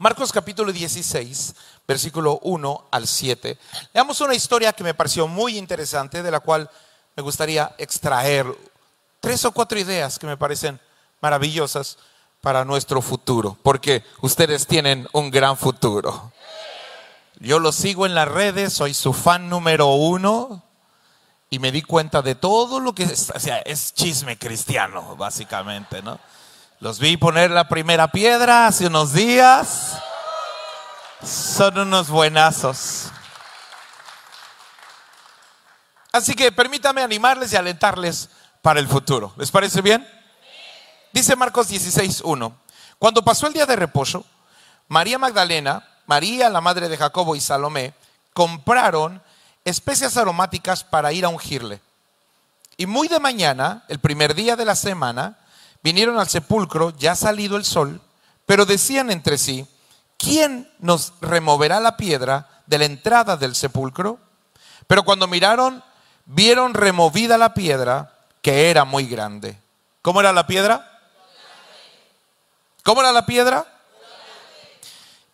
Marcos capítulo 16, versículo 1 al 7. Leamos una historia que me pareció muy interesante, de la cual me gustaría extraer tres o cuatro ideas que me parecen maravillosas para nuestro futuro, porque ustedes tienen un gran futuro. Yo los sigo en las redes, soy su fan número uno y me di cuenta de todo lo que es, es chisme cristiano, básicamente, ¿no? Los vi poner la primera piedra hace unos días. Son unos buenazos. Así que permítame animarles y alentarles para el futuro. ¿Les parece bien? Dice Marcos 16.1. Cuando pasó el día de reposo, María Magdalena, María, la madre de Jacobo y Salomé, compraron especias aromáticas para ir a ungirle. Y muy de mañana, el primer día de la semana, vinieron al sepulcro, ya salido el sol, pero decían entre sí, ¿quién nos removerá la piedra de la entrada del sepulcro? Pero cuando miraron, vieron removida la piedra, que era muy grande. ¿Cómo era la piedra? ¿Cómo era la piedra?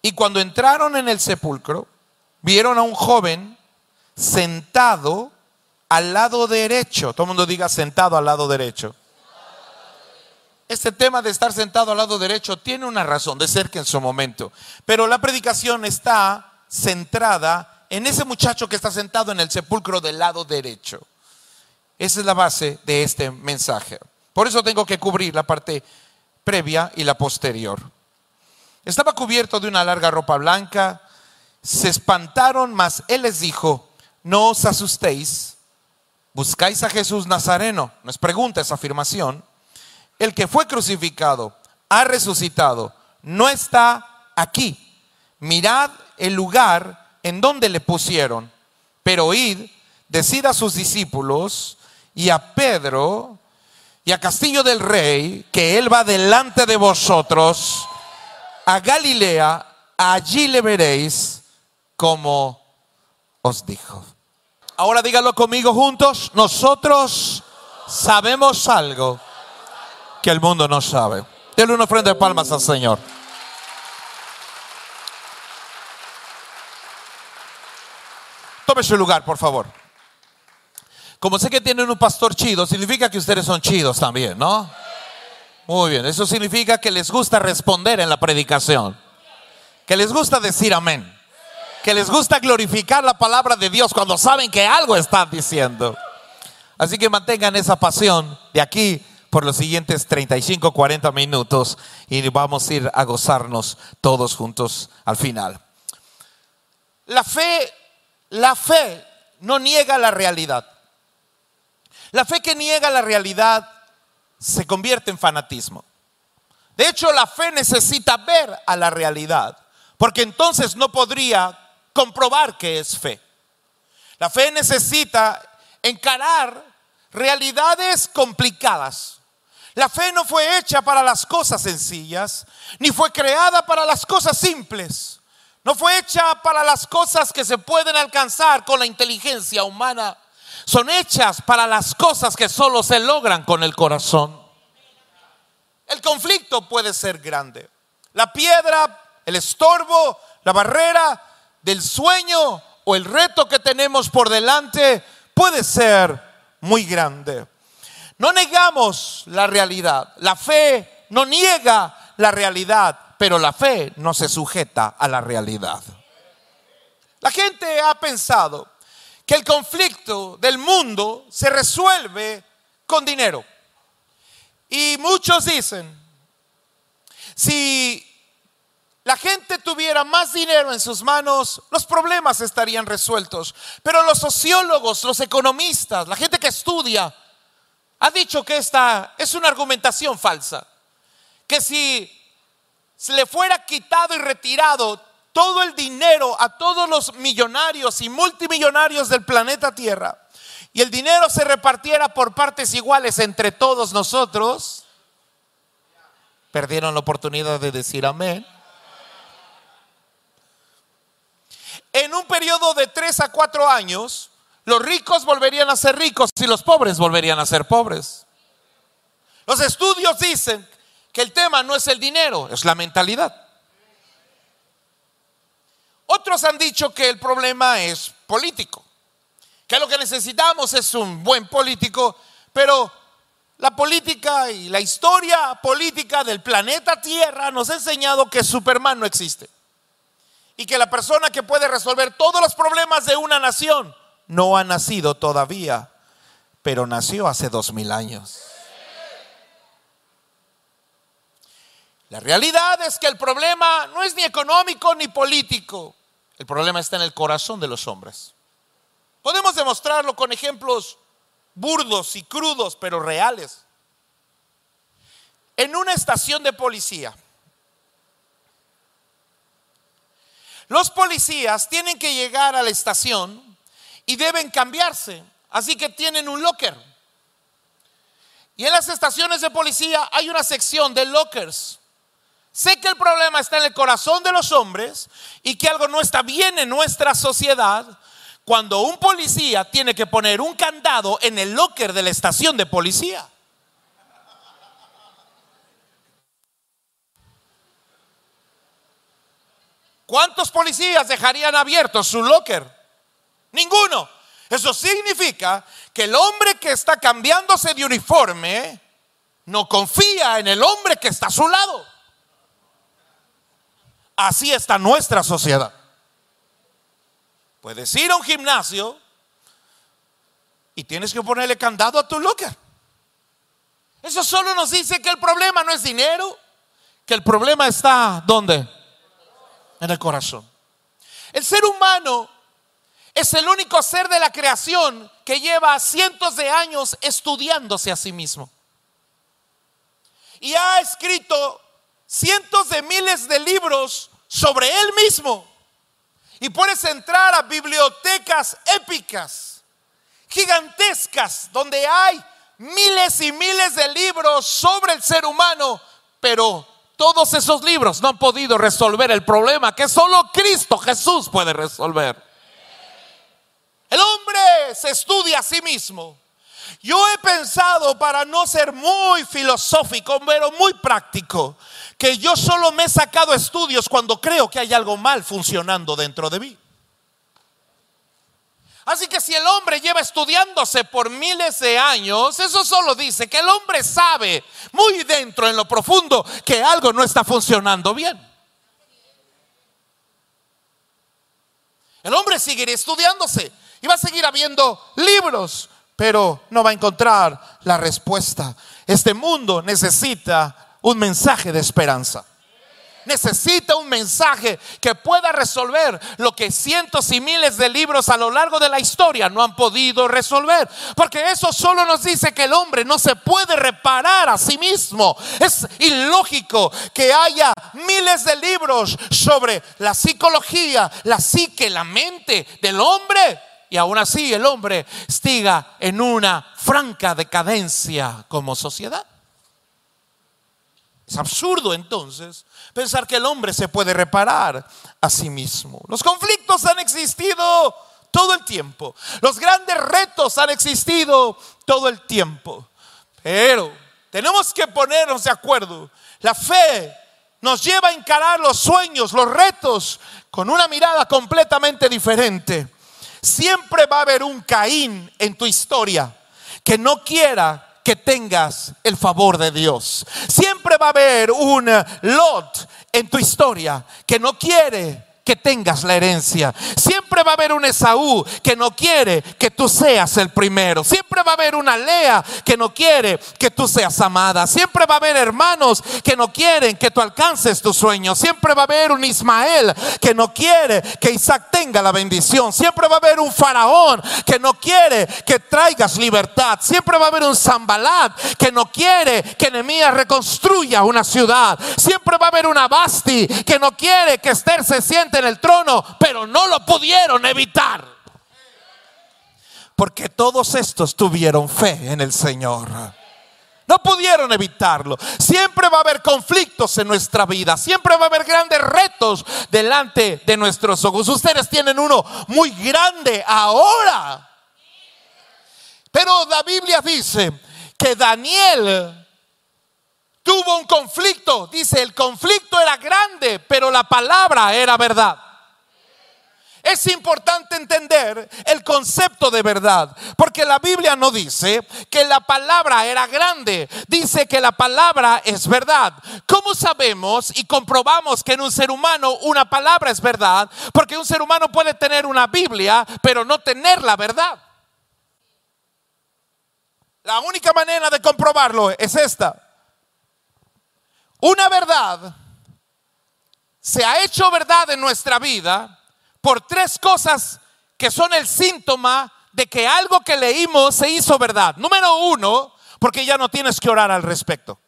Y cuando entraron en el sepulcro, vieron a un joven sentado al lado derecho. Todo el mundo diga sentado al lado derecho. Este tema de estar sentado al lado derecho tiene una razón de ser que en su momento. Pero la predicación está centrada en ese muchacho que está sentado en el sepulcro del lado derecho. Esa es la base de este mensaje. Por eso tengo que cubrir la parte previa y la posterior. Estaba cubierto de una larga ropa blanca. Se espantaron, mas él les dijo, no os asustéis. Buscáis a Jesús Nazareno. No es pregunta esa afirmación el que fue crucificado, ha resucitado, no está aquí. Mirad el lugar en donde le pusieron. Pero id, decid a sus discípulos y a Pedro y a Castillo del Rey que él va delante de vosotros a Galilea, allí le veréis como os dijo. Ahora díganlo conmigo juntos, nosotros sabemos algo que el mundo no sabe. Denle una ofrenda de palmas al Señor. Tome su lugar, por favor. Como sé que tienen un pastor chido, significa que ustedes son chidos también, ¿no? Muy bien, eso significa que les gusta responder en la predicación. Que les gusta decir amén. Que les gusta glorificar la palabra de Dios cuando saben que algo están diciendo. Así que mantengan esa pasión de aquí por los siguientes 35, 40 minutos y vamos a ir a gozarnos todos juntos al final. La fe, la fe no niega la realidad. La fe que niega la realidad se convierte en fanatismo. De hecho, la fe necesita ver a la realidad, porque entonces no podría comprobar que es fe. La fe necesita encarar realidades complicadas. La fe no fue hecha para las cosas sencillas, ni fue creada para las cosas simples. No fue hecha para las cosas que se pueden alcanzar con la inteligencia humana. Son hechas para las cosas que solo se logran con el corazón. El conflicto puede ser grande. La piedra, el estorbo, la barrera del sueño o el reto que tenemos por delante puede ser muy grande. No negamos la realidad. La fe no niega la realidad, pero la fe no se sujeta a la realidad. La gente ha pensado que el conflicto del mundo se resuelve con dinero. Y muchos dicen, si la gente tuviera más dinero en sus manos, los problemas estarían resueltos. Pero los sociólogos, los economistas, la gente que estudia, ha dicho que esta es una argumentación falsa. Que si se le fuera quitado y retirado todo el dinero a todos los millonarios y multimillonarios del planeta Tierra y el dinero se repartiera por partes iguales entre todos nosotros, perdieron la oportunidad de decir amén. En un periodo de tres a cuatro años, los ricos volverían a ser ricos y los pobres volverían a ser pobres. Los estudios dicen que el tema no es el dinero, es la mentalidad. Otros han dicho que el problema es político, que lo que necesitamos es un buen político, pero la política y la historia política del planeta Tierra nos ha enseñado que Superman no existe y que la persona que puede resolver todos los problemas de una nación no ha nacido todavía, pero nació hace dos mil años. La realidad es que el problema no es ni económico ni político. El problema está en el corazón de los hombres. Podemos demostrarlo con ejemplos burdos y crudos, pero reales. En una estación de policía, los policías tienen que llegar a la estación y deben cambiarse, así que tienen un locker. Y en las estaciones de policía hay una sección de lockers Sé que el problema está en el corazón de los hombres y que algo no está bien en nuestra sociedad cuando un policía tiene que poner un candado en el locker de la estación de policía. ¿Cuántos policías dejarían abierto su locker? Ninguno. Eso significa que el hombre que está cambiándose de uniforme no confía en el hombre que está a su lado. Así está nuestra sociedad. Puedes ir a un gimnasio y tienes que ponerle candado a tu locker. Eso solo nos dice que el problema no es dinero, que el problema está ¿dónde? En el corazón. El ser humano es el único ser de la creación que lleva cientos de años estudiándose a sí mismo. Y ha escrito cientos de miles de libros sobre él mismo. Y puedes entrar a bibliotecas épicas, gigantescas, donde hay miles y miles de libros sobre el ser humano, pero todos esos libros no han podido resolver el problema que solo Cristo Jesús puede resolver. El hombre se estudia a sí mismo. Yo he pensado, para no ser muy filosófico, pero muy práctico, que yo solo me he sacado estudios cuando creo que hay algo mal funcionando dentro de mí. Así que si el hombre lleva estudiándose por miles de años, eso solo dice que el hombre sabe muy dentro, en lo profundo, que algo no está funcionando bien. El hombre seguirá estudiándose y va a seguir habiendo libros, pero no va a encontrar la respuesta. Este mundo necesita un mensaje de esperanza. Necesita un mensaje que pueda resolver lo que cientos y miles de libros a lo largo de la historia no han podido resolver. Porque eso solo nos dice que el hombre no se puede reparar a sí mismo. Es ilógico que haya miles de libros sobre la psicología, la psique, la mente del hombre y aún así el hombre estiga en una franca decadencia como sociedad. Es absurdo entonces pensar que el hombre se puede reparar a sí mismo. Los conflictos han existido todo el tiempo. Los grandes retos han existido todo el tiempo. Pero tenemos que ponernos de acuerdo. La fe nos lleva a encarar los sueños, los retos, con una mirada completamente diferente. Siempre va a haber un Caín en tu historia que no quiera que tengas el favor de Dios. Siempre va a haber un Lot en tu historia que no quiere que tengas la herencia. Siempre va a haber un Esaú que no quiere que tú seas el primero. Siempre va a haber una Lea que no quiere que tú seas amada. Siempre va a haber hermanos que no quieren que tú alcances tus sueños. Siempre va a haber un Ismael que no quiere que Isaac tenga la bendición. Siempre va a haber un Faraón que no quiere que traigas libertad. Siempre va a haber un Zambalat que no quiere que Nehemías reconstruya una ciudad. Siempre va a haber una Basti que no quiere que Esther se en el trono, pero no lo pudieron evitar. Porque todos estos tuvieron fe en el Señor. No pudieron evitarlo. Siempre va a haber conflictos en nuestra vida. Siempre va a haber grandes retos delante de nuestros ojos. Ustedes tienen uno muy grande ahora. Pero la Biblia dice que Daniel tuvo un conflicto. Dice, el conflicto era grande, pero la palabra era verdad. es importante entender el concepto de verdad, porque la Biblia no dice que la palabra era grande, dice que la palabra es verdad. ¿Cómo sabemos y comprobamos que en un ser humano una palabra es verdad? Porque un ser humano puede tener una Biblia, pero no tener la verdad. La única manera de comprobarlo es esta. Una verdad se ha hecho verdad en nuestra vida por tres cosas que son el síntoma de que algo que leímos se hizo verdad. Número uno, porque ya no tienes que orar al respecto.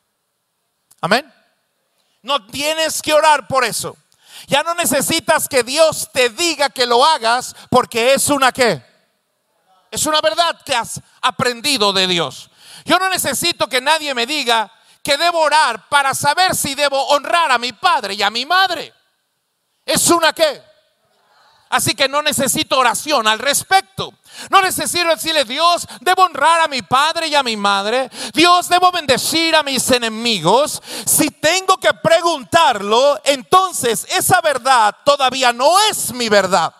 Amén. No tienes que orar por eso. Ya no necesitas que Dios te diga que lo hagas porque es una qué. Es una verdad que has aprendido de Dios. Yo no necesito que nadie me diga que debo orar para saber si debo honrar a mi padre y a mi madre. Es una qué. Así que no necesito oración al respecto. No necesito decirle, Dios, debo honrar a mi padre y a mi madre. Dios, debo bendecir a mis enemigos. Si tengo que preguntarlo, entonces esa verdad todavía no es mi verdad.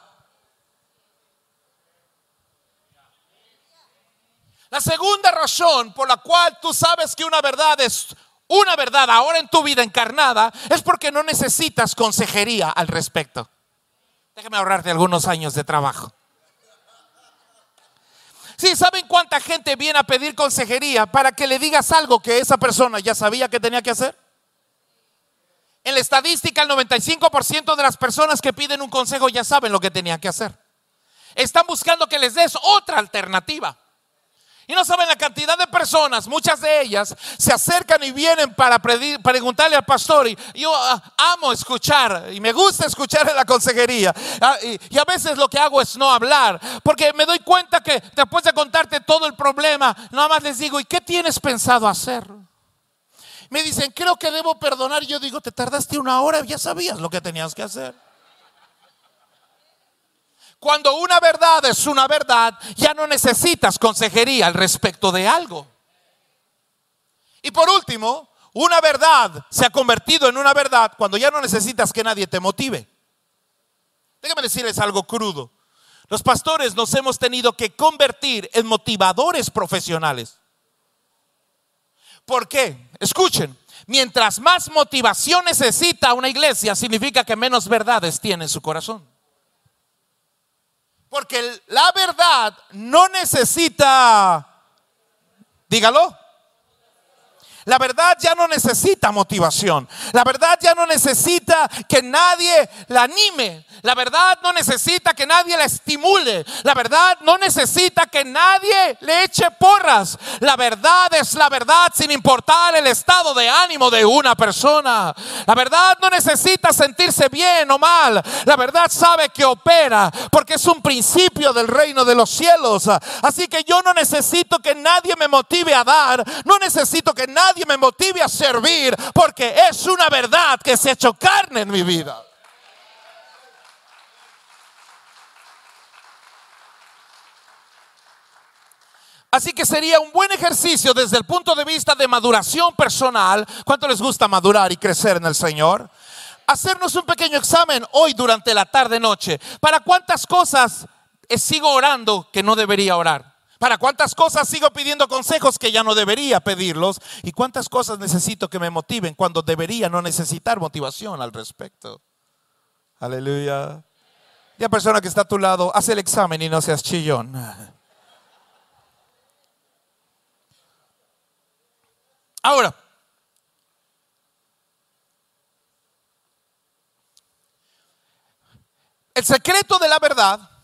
La segunda razón por la cual tú sabes que una verdad es una verdad ahora en tu vida encarnada es porque no necesitas consejería al respecto. Déjame ahorrarte algunos años de trabajo. Sí, ¿saben cuánta gente viene a pedir consejería para que le digas algo que esa persona ya sabía que tenía que hacer? En la estadística, el 95% de las personas que piden un consejo ya saben lo que tenían que hacer. Están buscando que les des otra alternativa. Y no saben la cantidad de personas, muchas de ellas se acercan y vienen para preguntarle al pastor. Y yo ah, amo escuchar y me gusta escuchar en la consejería. Ah, y, a veces lo que hago es no hablar, porque me doy cuenta que después de contarte todo el problema, nada más les digo, ¿y qué tienes pensado hacer? Me dicen, creo que debo perdonar. Yo digo, te tardaste una hora, ya sabías lo que tenías que hacer. Cuando una verdad es una verdad, ya no necesitas consejería al respecto de algo. Y por último, una verdad se ha convertido en una verdad cuando ya no necesitas que nadie te motive. Déjame decirles algo crudo. Los pastores nos hemos tenido que convertir en motivadores profesionales. ¿Por qué? Escuchen, mientras más motivación necesita una iglesia, significa que menos verdades tiene en su corazón. Porque la verdad no necesita, dígalo, la verdad ya no necesita motivación. La verdad ya no necesita que nadie la anime. La verdad no necesita que nadie la estimule. La verdad no necesita que nadie le eche porras. La verdad es la verdad sin importar el estado de ánimo de una persona. La verdad no necesita sentirse bien o mal. La verdad sabe que opera porque es un principio del reino de los cielos. Así que yo no necesito que nadie me motive a dar. No necesito que nadie me motive a servir porque es una verdad que se ha hecho carne en mi vida. Así que sería un buen ejercicio desde el punto de vista de maduración personal. ¿Cuánto les gusta madurar y crecer en el Señor? Hacernos un pequeño examen hoy durante la tarde noche. ¿Para cuántas cosas sigo orando que no debería orar? ¿Para cuántas cosas sigo pidiendo consejos que ya no debería pedirlos? ¿Y cuántas cosas necesito que me motiven cuando debería no necesitar motivación al respecto? Aleluya. Ya persona que está a tu lado, haz el examen y no seas chillón. Ahora, el secreto de la verdad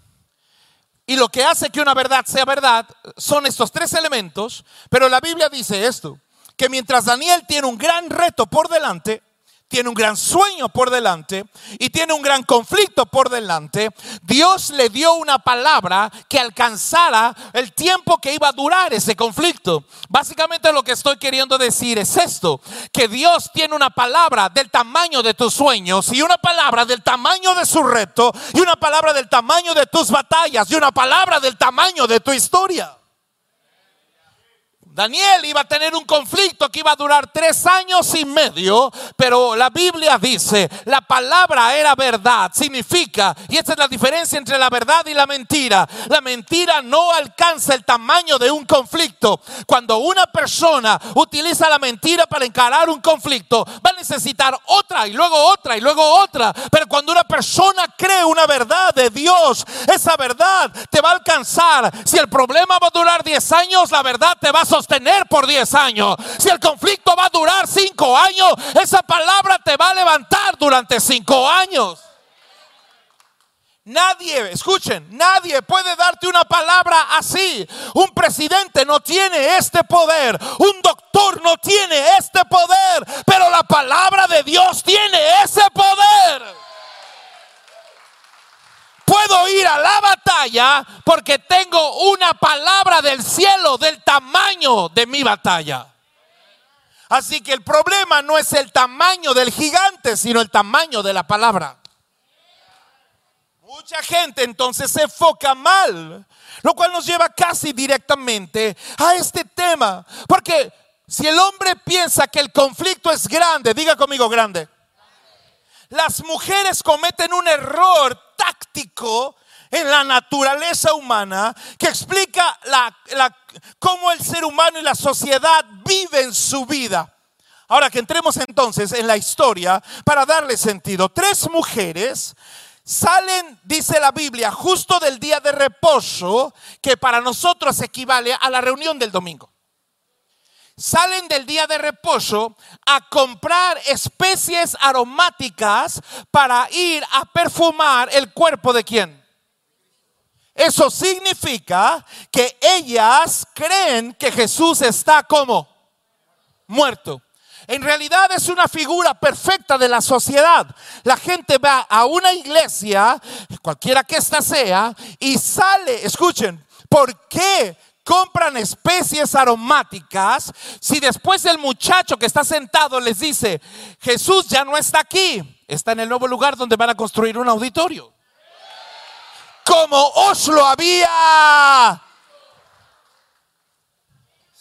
y lo que hace que una verdad sea verdad son estos tres elementos, pero la Biblia dice esto, que mientras Daniel tiene un gran reto por delante, tiene un gran sueño por delante y tiene un gran conflicto por delante, Dios le dio una palabra que alcanzara el tiempo que iba a durar ese conflicto. Básicamente lo que estoy queriendo decir es esto, que Dios tiene una palabra del tamaño de tus sueños y una palabra del tamaño de su reto y una palabra del tamaño de tus batallas y una palabra del tamaño de tu historia. Daniel iba a tener un conflicto que iba a durar tres años y medio, pero la Biblia dice, la palabra era verdad, significa, y esta es la diferencia entre la verdad y la mentira, la mentira no alcanza el tamaño de un conflicto. Cuando una persona utiliza la mentira para encarar un conflicto, va a necesitar otra y luego otra y luego otra, pero cuando una persona cree una verdad de Dios, esa verdad te va a alcanzar. Si el problema va a durar diez años, la verdad te va a sostener por 10 años. Si el conflicto va a durar 5 años, esa palabra te va a levantar durante 5 años. Nadie, escuchen, nadie puede darte una palabra así. Un presidente no tiene este poder. Un doctor no tiene este poder. Pero la palabra de Dios tiene ese poder puedo ir a la batalla porque tengo una palabra del cielo del tamaño de mi batalla. Así que el problema no es el tamaño del gigante, sino el tamaño de la palabra. Mucha gente entonces se enfoca mal, lo cual nos lleva casi directamente a este tema. Porque si el hombre piensa que el conflicto es grande, diga conmigo grande las mujeres cometen un error táctico en la naturaleza humana que explica cómo el ser humano y la sociedad viven su vida. Ahora que entremos entonces en la historia para darle sentido. Tres mujeres salen, dice la Biblia, justo del día de reposo, que para nosotros equivale a la reunión del domingo salen del día de reposo a comprar especies aromáticas para ir a perfumar el cuerpo de quién. Eso significa que ellas creen que Jesús está como muerto. En realidad es una figura perfecta de la sociedad. La gente va a una iglesia, cualquiera que ésta sea, y sale, escuchen, ¿por qué compran especies aromáticas, si después el muchacho que está sentado les dice, Jesús ya no está aquí, está en el nuevo lugar donde van a construir un auditorio. Como os lo había.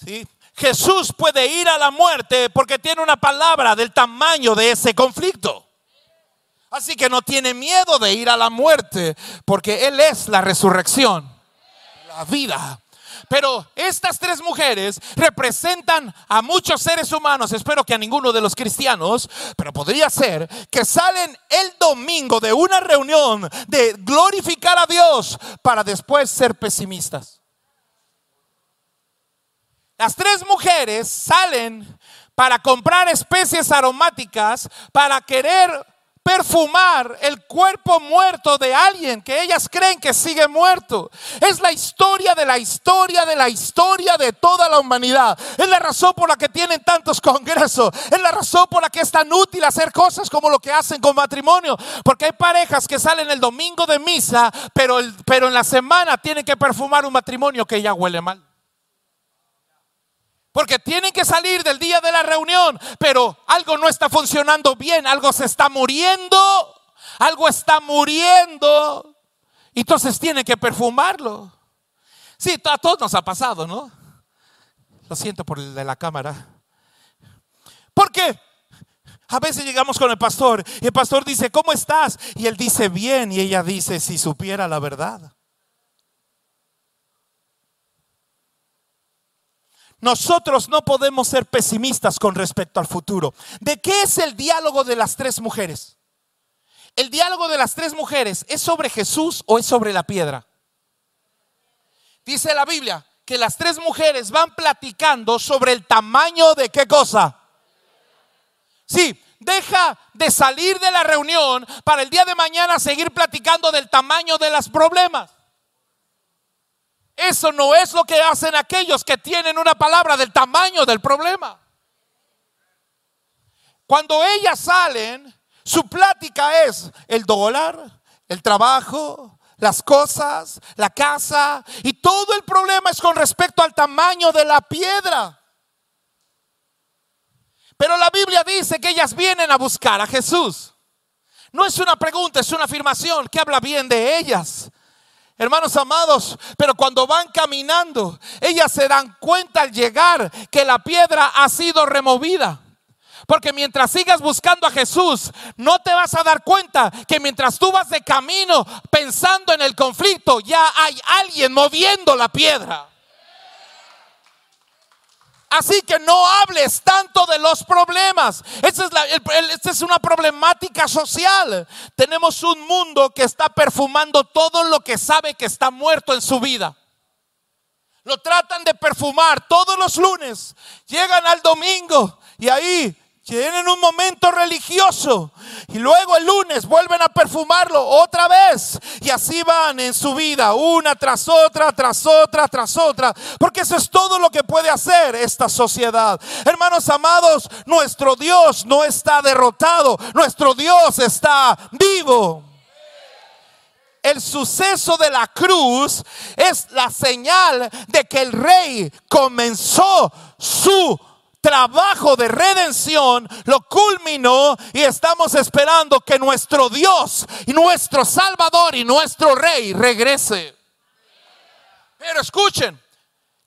¿Sí? Jesús puede ir a la muerte porque tiene una palabra del tamaño de ese conflicto. Así que no tiene miedo de ir a la muerte porque Él es la resurrección, la vida. Pero estas tres mujeres representan a muchos seres humanos, espero que a ninguno de los cristianos, pero podría ser que salen el domingo de una reunión de glorificar a Dios para después ser pesimistas. Las tres mujeres salen para comprar especies aromáticas, para querer perfumar el cuerpo muerto de alguien que ellas creen que sigue muerto. Es la historia de la historia de la historia de toda la humanidad. Es la razón por la que tienen tantos congresos. Es la razón por la que es tan útil hacer cosas como lo que hacen con matrimonio. Porque hay parejas que salen el domingo de misa, pero, pero en la semana tienen que perfumar un matrimonio que ya huele mal. Porque tienen que salir del día de la reunión, pero algo no está funcionando bien, algo se está muriendo, algo está muriendo. Entonces tienen que perfumarlo. Sí, a todos nos ha pasado, ¿no? Lo siento por el de la cámara. Porque a veces llegamos con el pastor y el pastor dice, ¿cómo estás? Y él dice, bien. Y ella dice, si supiera la verdad. Nosotros no podemos ser pesimistas con respecto al futuro. ¿De qué es el diálogo de las tres mujeres? ¿El diálogo de las tres mujeres es sobre Jesús o es sobre la piedra? Dice la Biblia que las tres mujeres van platicando sobre el tamaño de qué cosa. Sí, deja de salir de la reunión para el día de mañana seguir platicando del tamaño de los problemas. Eso no es lo que hacen aquellos que tienen una palabra del tamaño del problema. Cuando ellas salen, su plática es el dólar, el trabajo, las cosas, la casa, y todo el problema es con respecto al tamaño de la piedra. Pero la Biblia dice que ellas vienen a buscar a Jesús. No es una pregunta, es una afirmación que habla bien de ellas. Hermanos amados, pero cuando van caminando, ellas se dan cuenta al llegar que la piedra ha sido removida. Porque mientras sigas buscando a Jesús, no te vas a dar cuenta que mientras tú vas de camino pensando en el conflicto, ya hay alguien moviendo la piedra. Así que no hables tanto de los problemas. Esa es, es, una problemática social. Tenemos un mundo que está perfumando todo lo que sabe que está muerto en su vida. Lo tratan de perfumar todos los lunes. Llegan al domingo y ahí tienen un momento religioso y luego el lunes vuelven a perfumarlo otra vez y así van en su vida una tras otra, tras otra, tras otra, porque eso es todo lo que puede hacer esta sociedad. Hermanos amados, nuestro Dios no está derrotado, nuestro Dios está vivo. El suceso de la cruz es la señal de que el rey comenzó su trabajo de redención lo culminó y estamos esperando que nuestro Dios y nuestro Salvador y nuestro Rey regrese. Pero escuchen,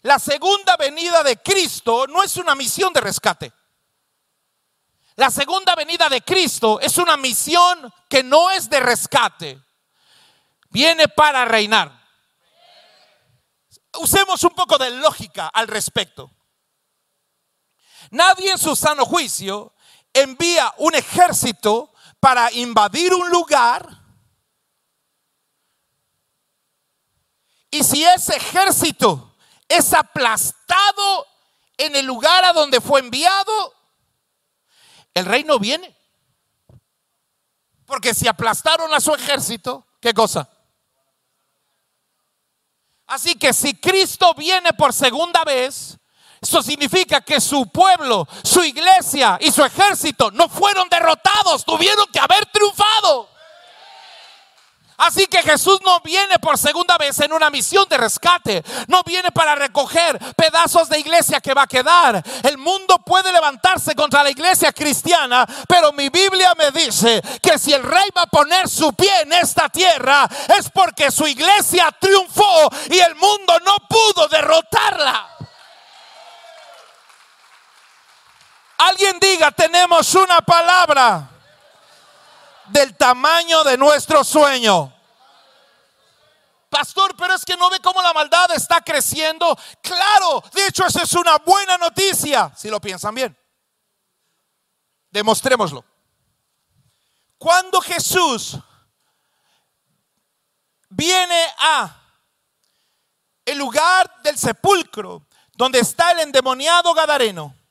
la segunda venida de Cristo no es una misión de rescate. La segunda venida de Cristo es una misión que no es de rescate. Viene para reinar. Usemos un poco de lógica al respecto. Nadie en su sano juicio envía un ejército para invadir un lugar. Y si ese ejército es aplastado en el lugar a donde fue enviado, el rey no viene. Porque si aplastaron a su ejército, ¿qué cosa? Así que si Cristo viene por segunda vez, eso significa que su pueblo, su iglesia y su ejército no fueron derrotados, tuvieron que haber triunfado. Así que Jesús no viene por segunda vez en una misión de rescate, no viene para recoger pedazos de iglesia que va a quedar. El mundo puede levantarse contra la iglesia cristiana, pero mi Biblia me dice que si el rey va a poner su pie en esta tierra es porque su iglesia triunfó y el mundo no pudo derrotarla. Alguien diga, tenemos una palabra del tamaño de nuestro sueño. Pastor, pero es que no ve cómo la maldad está creciendo. Claro, de hecho, esa es una buena noticia, si lo piensan bien. Demostrémoslo. Cuando Jesús viene a el lugar del sepulcro donde está el endemoniado Gadareno,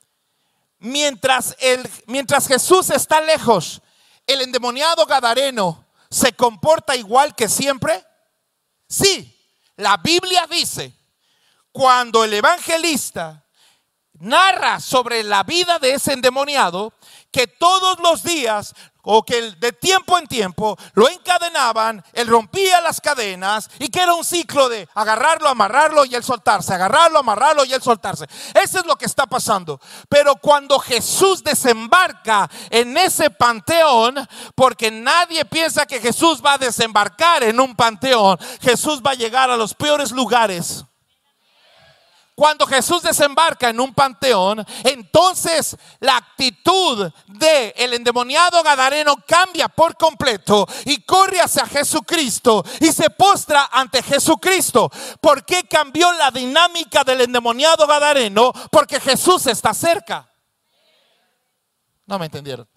mientras, el, mientras Jesús está lejos, el endemoniado Gadareno se comporta igual que siempre? Sí, la Biblia dice, cuando el evangelista narra sobre la vida de ese endemoniado, que todos los días o que de tiempo en tiempo lo encadenaban, él rompía las cadenas y que era un ciclo de agarrarlo, amarrarlo y él soltarse, agarrarlo, amarrarlo y él soltarse. Eso es lo que está pasando. Pero cuando Jesús desembarca en ese panteón, porque nadie piensa que Jesús va a desembarcar en un panteón, Jesús va a llegar a los peores lugares cuando Jesús desembarca en un panteón, entonces la actitud de el endemoniado gadareno cambia por completo y corre hacia Jesucristo y se postra ante Jesucristo. ¿Por qué cambió la dinámica del endemoniado gadareno? Porque Jesús está cerca. No me entendieron.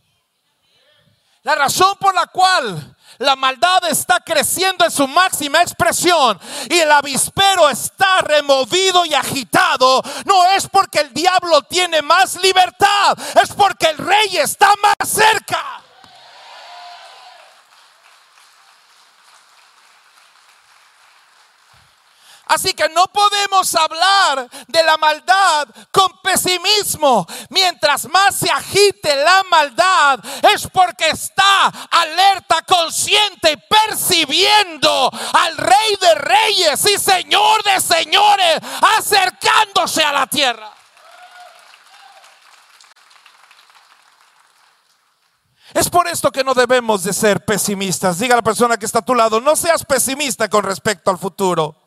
La razón por la cual la maldad está creciendo en su máxima expresión y el avispero está removido y agitado. No es porque el diablo tiene más libertad, es porque el rey está más cerca. Así que no podemos hablar de la maldad con pesimismo. Mientras más se agite la maldad es porque está alerta, consciente y percibiendo al Rey de Reyes y Señor de Señores acercándose a la tierra. Es por esto que no debemos de ser pesimistas. Diga a la persona que está a tu lado, no seas pesimista con respecto al futuro.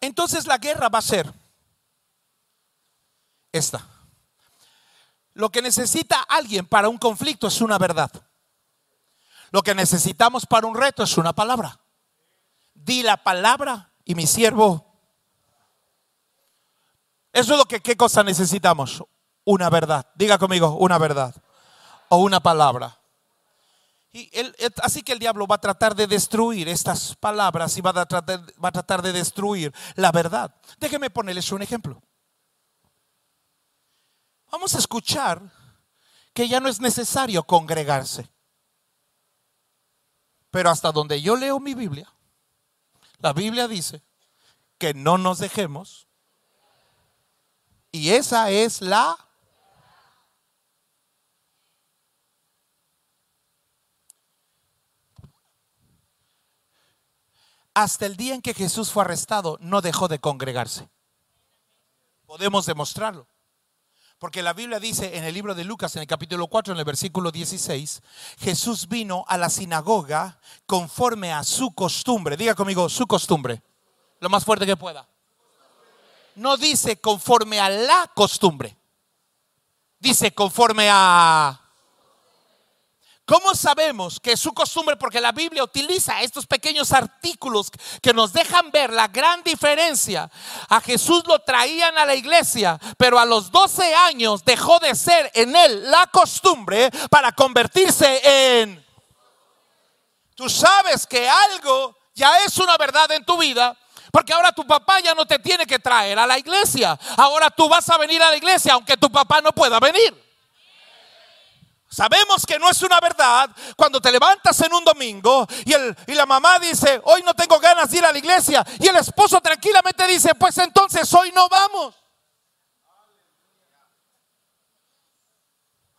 Entonces la guerra va a ser esta. Lo que necesita alguien para un conflicto es una verdad. Lo que necesitamos para un reto es una palabra. Di la palabra y mi siervo. Eso es lo que, ¿qué cosa necesitamos? Una verdad. Diga conmigo, una verdad. O una palabra. Y así que el diablo va a tratar de destruir estas palabras y va a, tratar, va a tratar de destruir la verdad. Déjeme ponerles un ejemplo. Vamos a escuchar que ya no es necesario congregarse. Pero hasta donde yo leo mi Biblia, la Biblia dice que no nos dejemos. Y esa es la... Hasta el día en que Jesús fue arrestado, no dejó de congregarse. Podemos demostrarlo. Porque la Biblia dice en el libro de Lucas, en el capítulo 4, en el versículo 16, Jesús vino a la sinagoga conforme a su costumbre. Diga conmigo, su costumbre. Lo más fuerte que pueda. No dice conforme a la costumbre. Dice conforme a ¿Cómo sabemos que es su costumbre? Porque la Biblia utiliza estos pequeños artículos que nos dejan ver la gran diferencia. A Jesús lo traían a la iglesia, pero a los 12 años dejó de ser en él la costumbre para convertirse en... Tú sabes que algo ya es una verdad en tu vida. Porque ahora tu papá ya no te tiene que traer a la iglesia. Ahora tú vas a venir a la iglesia aunque tu papá no pueda venir. Sabemos que no es una verdad cuando te levantas en un domingo y, el, y la mamá dice, hoy no tengo ganas de ir a la iglesia. Y el esposo tranquilamente dice, pues entonces hoy no vamos.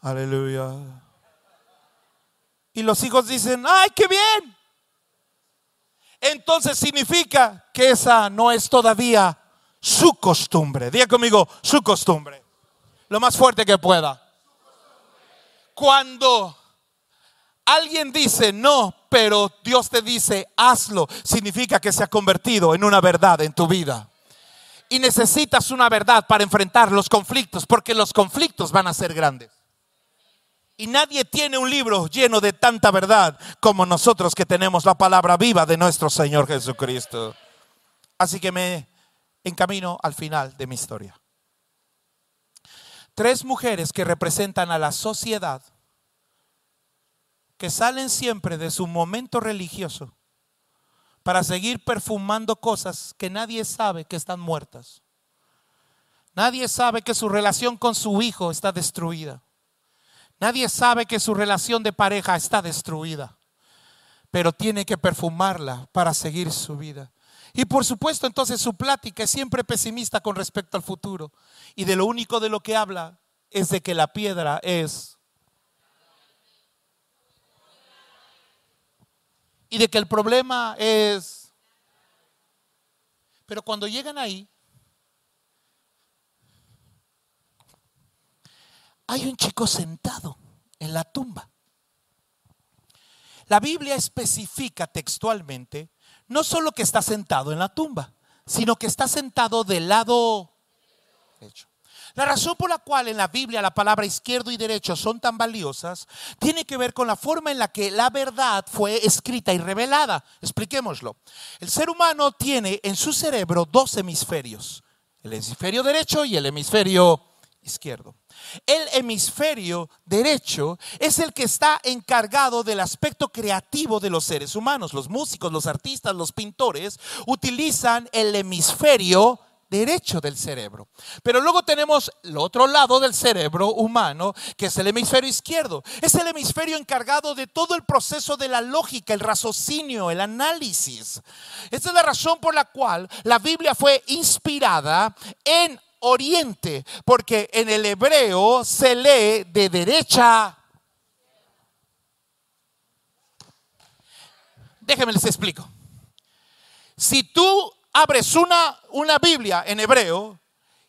Aleluya. Y los hijos dicen, ay, qué bien. Entonces significa que esa no es todavía su costumbre. Diga conmigo, su costumbre. Lo más fuerte que pueda. Cuando alguien dice no, pero Dios te dice hazlo, significa que se ha convertido en una verdad en tu vida. Y necesitas una verdad para enfrentar los conflictos, porque los conflictos van a ser grandes. Y nadie tiene un libro lleno de tanta verdad como nosotros que tenemos la palabra viva de nuestro Señor Jesucristo. Así que me encamino al final de mi historia tres mujeres que representan a la sociedad, que salen siempre de su momento religioso para seguir perfumando cosas que nadie sabe que están muertas. Nadie sabe que su relación con su hijo está destruida. Nadie sabe que su relación de pareja está destruida. Pero tiene que perfumarla para seguir su vida. Y por supuesto entonces su plática es siempre pesimista con respecto al futuro. Y de lo único de lo que habla es de que la piedra es... Y de que el problema es... Pero cuando llegan ahí, hay un chico sentado en la tumba. La Biblia especifica textualmente no solo que está sentado en la tumba, sino que está sentado del lado derecho. La razón por la cual en la Biblia la palabra izquierdo y derecho son tan valiosas tiene que ver con la forma en la que la verdad fue escrita y revelada. Expliquémoslo. El ser humano tiene en su cerebro dos hemisferios, el hemisferio derecho y el hemisferio izquierdo. El hemisferio derecho es el que está encargado del aspecto creativo de los seres humanos. Los músicos, los artistas, los pintores utilizan el hemisferio derecho del cerebro. Pero luego tenemos el otro lado del cerebro humano, que es el hemisferio izquierdo. Es el hemisferio encargado de todo el proceso de la lógica, el raciocinio, el análisis. Esta es la razón por la cual la Biblia fue inspirada en Oriente, porque en el hebreo se lee de derecha. Déjenme les explico. Si tú abres una, una Biblia en hebreo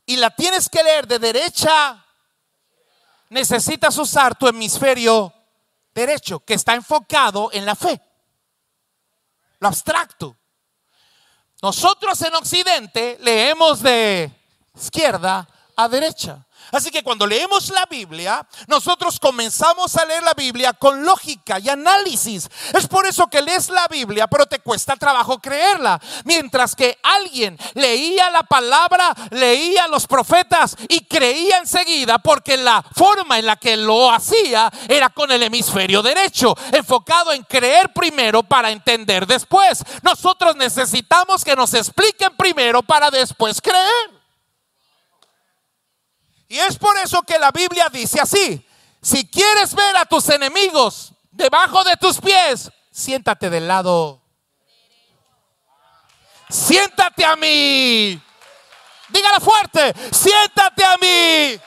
y la tienes que leer de derecha, necesitas usar tu hemisferio derecho, que está enfocado en la fe, lo abstracto. Nosotros en Occidente leemos de izquierda a derecha. Así que cuando leemos la Biblia, nosotros comenzamos a leer la Biblia con lógica y análisis. Es por eso que lees la Biblia, pero te cuesta trabajo creerla. Mientras que alguien leía la palabra, leía los profetas y creía enseguida porque la forma en la que lo hacía era con el hemisferio derecho, enfocado en creer primero para entender después. Nosotros necesitamos que nos expliquen primero para después creer. Y es por eso que la Biblia dice así, si quieres ver a tus enemigos debajo de tus pies, siéntate del lado. Siéntate a mí. Dígala fuerte, siéntate a mí.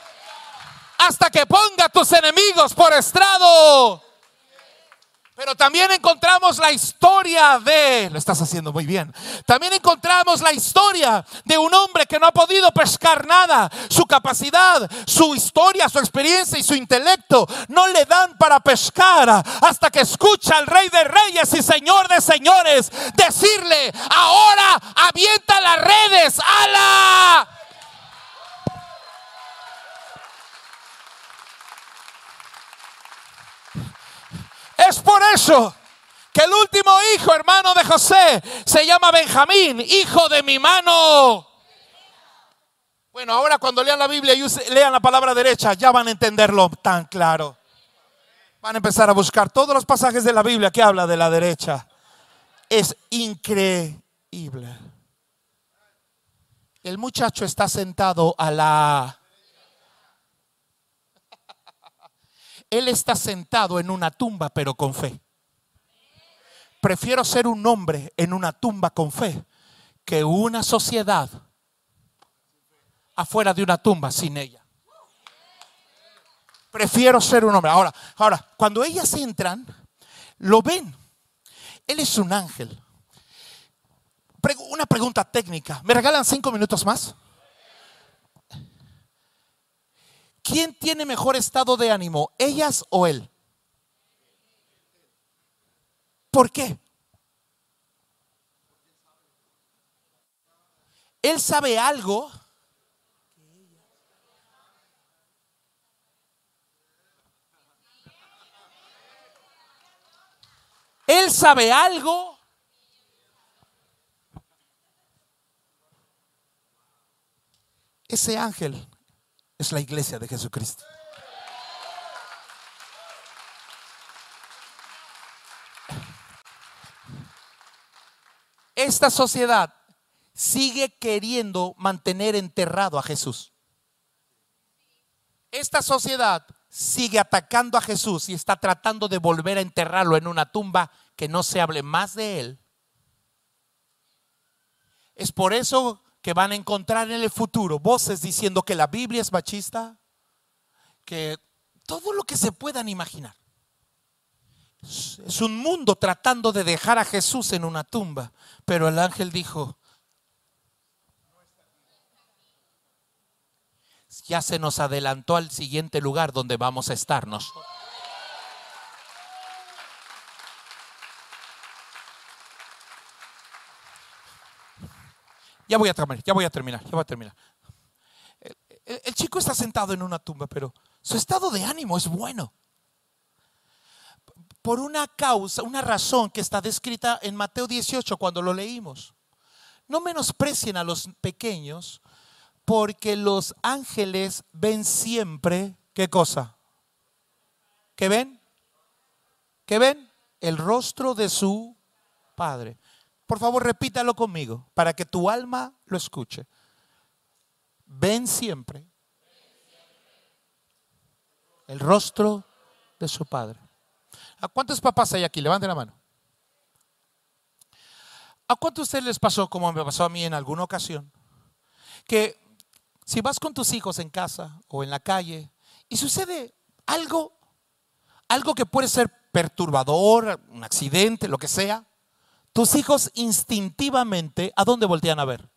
Hasta que ponga a tus enemigos por estrado. Pero también encontramos la historia de, lo estás haciendo muy bien, también encontramos la historia de un hombre que no ha podido pescar nada. Su capacidad, su historia, su experiencia y su intelecto no le dan para pescar hasta que escucha al rey de reyes y señor de señores decirle, ahora avienta las redes, ala. Es por eso que el último hijo, hermano de José, se llama Benjamín, hijo de mi mano. Bueno, ahora cuando lean la Biblia y lean la palabra derecha, ya van a entenderlo tan claro. Van a empezar a buscar todos los pasajes de la Biblia que habla de la derecha. Es increíble. El muchacho está sentado a la Él está sentado en una tumba, pero con fe. Prefiero ser un hombre en una tumba con fe que una sociedad afuera de una tumba sin ella. Prefiero ser un hombre. Ahora, ahora, cuando ellas entran, lo ven. Él es un ángel. Una pregunta técnica. ¿Me regalan cinco minutos más? ¿Quién tiene mejor estado de ánimo, ellas o él? ¿Por qué? Él sabe algo. Él sabe algo. Ese ángel es la iglesia de Jesucristo. Esta sociedad sigue queriendo mantener enterrado a Jesús. Esta sociedad sigue atacando a Jesús y está tratando de volver a enterrarlo en una tumba que no se hable más de él. Es por eso que van a encontrar en el futuro voces diciendo que la Biblia es machista, que todo lo que se puedan imaginar. Es un mundo tratando de dejar a Jesús en una tumba, pero el ángel dijo, ya se nos adelantó al siguiente lugar donde vamos a estarnos. Ya voy a terminar, ya voy a terminar, ya a terminar. El, chico está sentado en una tumba, pero su estado de ánimo es bueno. Por una causa, una razón que está descrita en Mateo 18 cuando lo leímos. No menosprecien a los pequeños, porque los ángeles ven siempre, ¿qué cosa? ¿Qué ven? ¿Qué ven? El rostro de su Padre. Por favor, repítalo conmigo para que tu alma lo escuche. Ven siempre el rostro de su padre. ¿A cuántos papás hay aquí? Levanten la mano. ¿A cuántos de ustedes les pasó, como me pasó a mí en alguna ocasión, que si vas con tus hijos en casa o en la calle y sucede algo, algo que puede ser perturbador, un accidente, lo que sea, tus hijos instintivamente, ¿a dónde voltean a ver?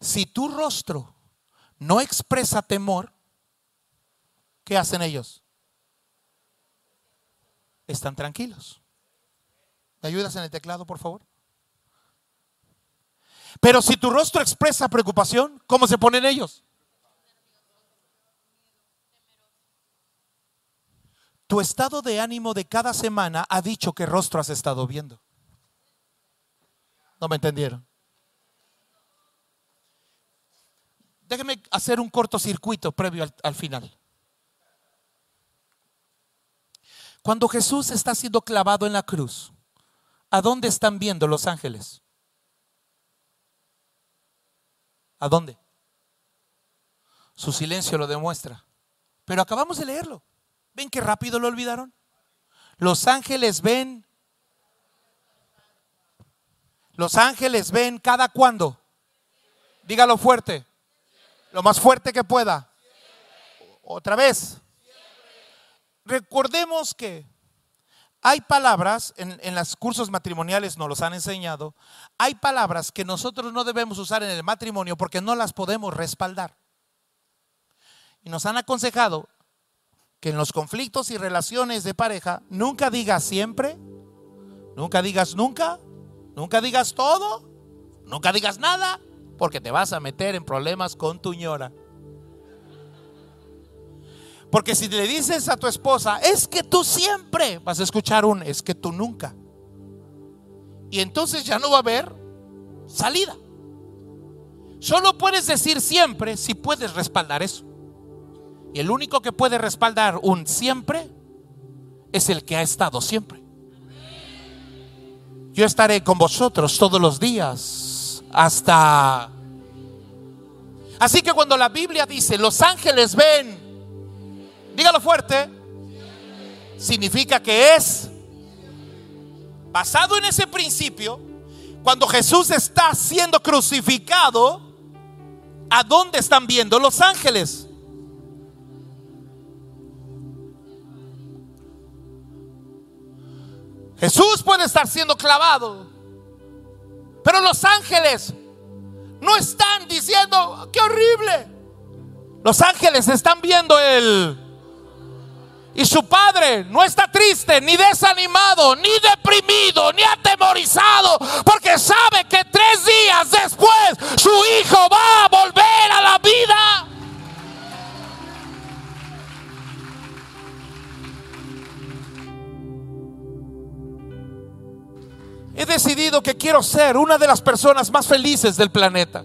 Si tu rostro no expresa temor, ¿qué hacen ellos? Están tranquilos. ¿Me ayudas en el teclado, por favor? Pero si tu rostro expresa preocupación, ¿cómo se ponen ellos? Tu estado de ánimo de cada semana ha dicho qué rostro has estado viendo. ¿No me entendieron? Déjenme hacer un cortocircuito previo al, al final. Cuando Jesús está siendo clavado en la cruz, ¿a dónde están viendo los ángeles? ¿A dónde? Su silencio lo demuestra. Pero acabamos de leerlo. ¿Ven qué rápido lo olvidaron? Los ángeles ven. Los ángeles ven cada cuándo. Dígalo fuerte lo más fuerte que pueda. Otra vez. Recordemos que hay palabras, en, en los cursos matrimoniales nos los han enseñado, hay palabras que nosotros no debemos usar en el matrimonio porque no las podemos respaldar. Y nos han aconsejado que en los conflictos y relaciones de pareja nunca digas siempre, nunca digas nunca, nunca digas todo, nunca digas nada, porque te vas a meter en problemas con tu ñora. Porque si le dices a tu esposa, es que tú siempre vas a escuchar un, es que tú nunca. Y entonces ya no va a haber salida. Solo puedes decir siempre si puedes respaldar eso. Y el único que puede respaldar un siempre es el que ha estado siempre. Yo estaré con vosotros todos los días hasta... Así que cuando la Biblia dice, los ángeles ven, dígalo fuerte, significa que es basado en ese principio, cuando Jesús está siendo crucificado, ¿a dónde están viendo los ángeles? Jesús puede estar siendo clavado pero los ángeles no están diciendo, qué horrible. Los ángeles están viendo él. Y su padre no está triste, ni desanimado, ni deprimido, ni atemorizado, porque sabe que tres días después su hijo va a volver a la vida. He decidido que quiero ser una de las personas más felices del planeta.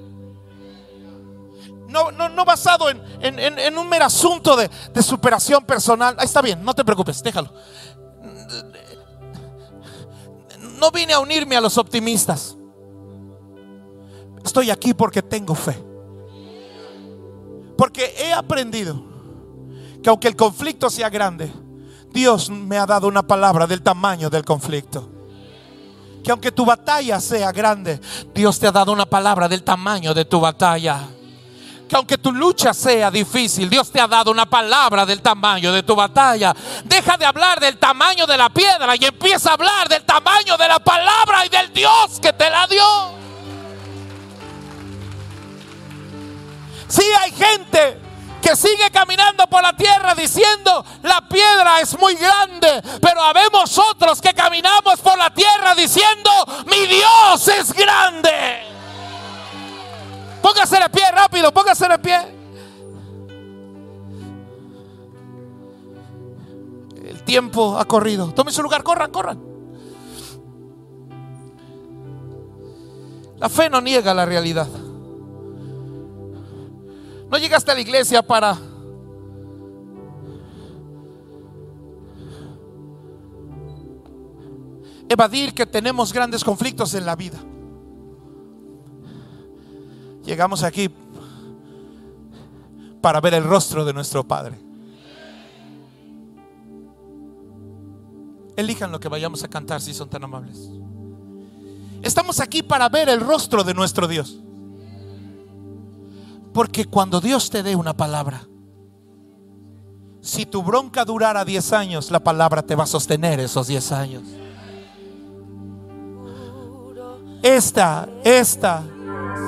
No, no, no basado en, en, un mero asunto de, de superación personal. Ahí está bien, no te preocupes, déjalo. No vine a unirme a los optimistas. Estoy aquí porque tengo fe. Porque he aprendido que aunque el conflicto sea grande, Dios me ha dado una palabra del tamaño del conflicto que aunque tu batalla sea grande, Dios te ha dado una palabra del tamaño de tu batalla. Que aunque tu lucha sea difícil, Dios te ha dado una palabra del tamaño de tu batalla. Deja de hablar del tamaño de la piedra y empieza a hablar del tamaño de la palabra y del Dios que te la dio. Diciendo la piedra es muy grande, pero habemos otros que caminamos por la tierra diciendo mi Dios es grande. Póngase de pie rápido, póngase de pie. El tiempo ha corrido. Tome su lugar, corran, corran. La fe no niega la realidad. No llegaste a la iglesia para evadir que tenemos grandes conflictos en la vida. Llegamos aquí para ver el rostro de nuestro Padre. Elijan lo que vayamos a cantar si son tan amables. Estamos aquí para ver el rostro de nuestro Dios. Porque cuando Dios te dé una palabra, Si tu bronca durara 10 años, la palabra te va a sostener esos 10 años. Esta, esta,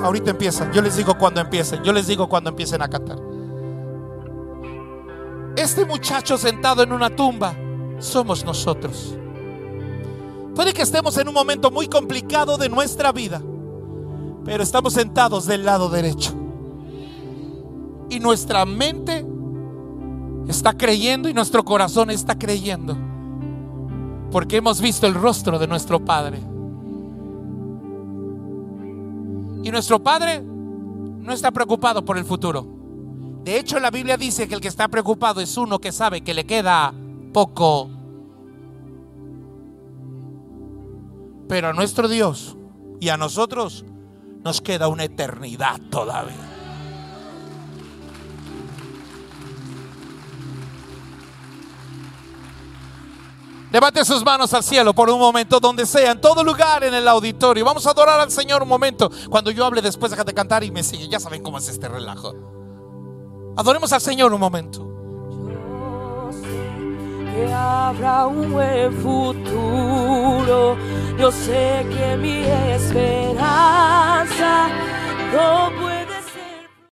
ahorita empieza. Yo les digo cuando empiecen. Yo les digo cuando empiecen a cantar. Este muchacho sentado en una tumba somos nosotros. Puede que estemos en un momento muy complicado de nuestra vida, pero estamos sentados del lado derecho. Y nuestra mente está creyendo y nuestro corazón está creyendo. Porque hemos visto el rostro de nuestro Padre. Y nuestro Padre no está preocupado por el futuro. De hecho, la Biblia dice que el que está preocupado es uno que sabe que le queda poco. Pero a nuestro Dios y a nosotros nos queda una eternidad todavía. Levante sus manos al cielo por un momento, donde sea, en todo lugar en el auditorio. Vamos a adorar al Señor un momento. Cuando yo hable después, déjate cantar y me sigue. Ya saben cómo es este relajo. Adoremos al Señor un momento. Yo sé que habrá un futuro. Yo sé que mi esperanza no puede